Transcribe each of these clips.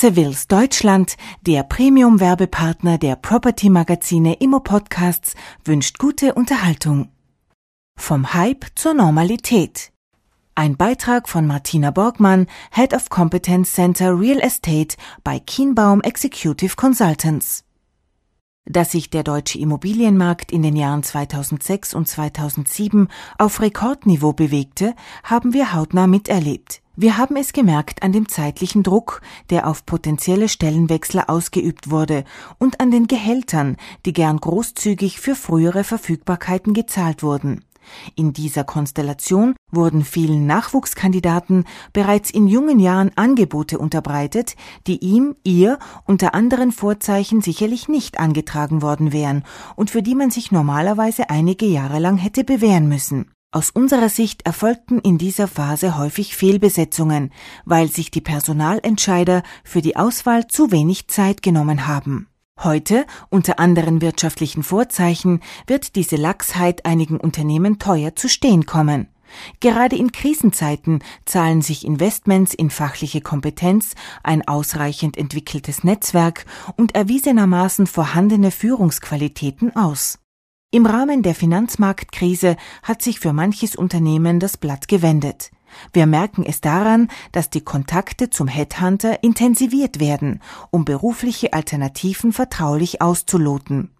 Sevilles Deutschland, der Premium-Werbepartner der Property-Magazine Immo Podcasts, wünscht gute Unterhaltung. Vom Hype zur Normalität. Ein Beitrag von Martina Borgmann, Head of Competence Center Real Estate bei Kienbaum Executive Consultants. Dass sich der deutsche Immobilienmarkt in den Jahren 2006 und 2007 auf Rekordniveau bewegte, haben wir hautnah miterlebt. Wir haben es gemerkt an dem zeitlichen Druck, der auf potenzielle Stellenwechsler ausgeübt wurde, und an den Gehältern, die gern großzügig für frühere Verfügbarkeiten gezahlt wurden. In dieser Konstellation wurden vielen Nachwuchskandidaten bereits in jungen Jahren Angebote unterbreitet, die ihm, ihr unter anderen Vorzeichen sicherlich nicht angetragen worden wären und für die man sich normalerweise einige Jahre lang hätte bewähren müssen. Aus unserer Sicht erfolgten in dieser Phase häufig Fehlbesetzungen, weil sich die Personalentscheider für die Auswahl zu wenig Zeit genommen haben. Heute, unter anderen wirtschaftlichen Vorzeichen, wird diese Lachsheit einigen Unternehmen teuer zu stehen kommen. Gerade in Krisenzeiten zahlen sich Investments in fachliche Kompetenz, ein ausreichend entwickeltes Netzwerk und erwiesenermaßen vorhandene Führungsqualitäten aus. Im Rahmen der Finanzmarktkrise hat sich für manches Unternehmen das Blatt gewendet. Wir merken es daran, dass die Kontakte zum Headhunter intensiviert werden, um berufliche Alternativen vertraulich auszuloten.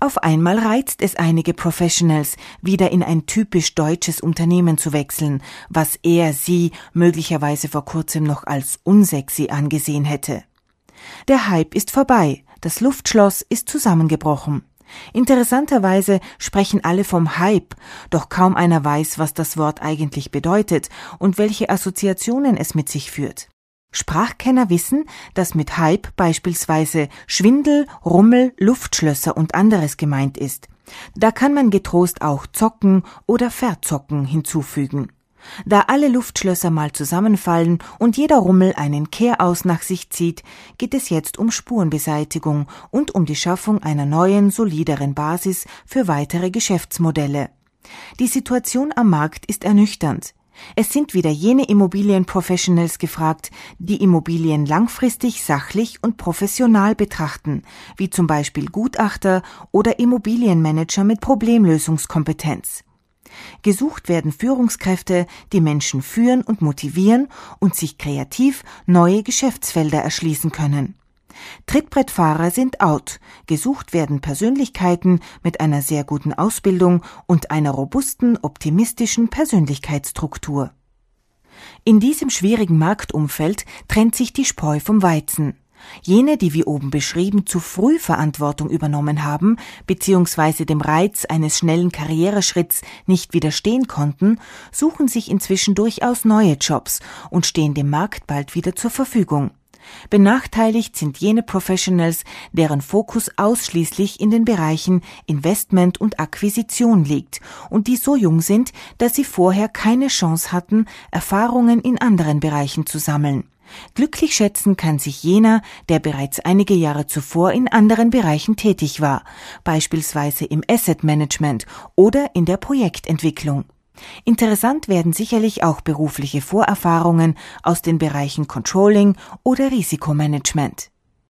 Auf einmal reizt es einige Professionals, wieder in ein typisch deutsches Unternehmen zu wechseln, was er sie möglicherweise vor kurzem noch als unsexy angesehen hätte. Der Hype ist vorbei, das Luftschloss ist zusammengebrochen. Interessanterweise sprechen alle vom Hype, doch kaum einer weiß, was das Wort eigentlich bedeutet und welche Assoziationen es mit sich führt. Sprachkenner wissen, dass mit Hype beispielsweise Schwindel, Rummel, Luftschlösser und anderes gemeint ist. Da kann man getrost auch zocken oder verzocken hinzufügen. Da alle Luftschlösser mal zusammenfallen und jeder Rummel einen Kehraus nach sich zieht, geht es jetzt um Spurenbeseitigung und um die Schaffung einer neuen, solideren Basis für weitere Geschäftsmodelle. Die Situation am Markt ist ernüchternd. Es sind wieder jene Immobilienprofessionals gefragt, die Immobilien langfristig, sachlich und professional betrachten, wie zum Beispiel Gutachter oder Immobilienmanager mit Problemlösungskompetenz. Gesucht werden Führungskräfte, die Menschen führen und motivieren und sich kreativ neue Geschäftsfelder erschließen können. Trittbrettfahrer sind out. Gesucht werden Persönlichkeiten mit einer sehr guten Ausbildung und einer robusten, optimistischen Persönlichkeitsstruktur. In diesem schwierigen Marktumfeld trennt sich die Spreu vom Weizen. Jene, die wie oben beschrieben zu früh Verantwortung übernommen haben, beziehungsweise dem Reiz eines schnellen Karriereschritts nicht widerstehen konnten, suchen sich inzwischen durchaus neue Jobs und stehen dem Markt bald wieder zur Verfügung. Benachteiligt sind jene Professionals, deren Fokus ausschließlich in den Bereichen Investment und Akquisition liegt und die so jung sind, dass sie vorher keine Chance hatten, Erfahrungen in anderen Bereichen zu sammeln. Glücklich schätzen kann sich jener, der bereits einige Jahre zuvor in anderen Bereichen tätig war, beispielsweise im Asset Management oder in der Projektentwicklung. Interessant werden sicherlich auch berufliche Vorerfahrungen aus den Bereichen Controlling oder Risikomanagement.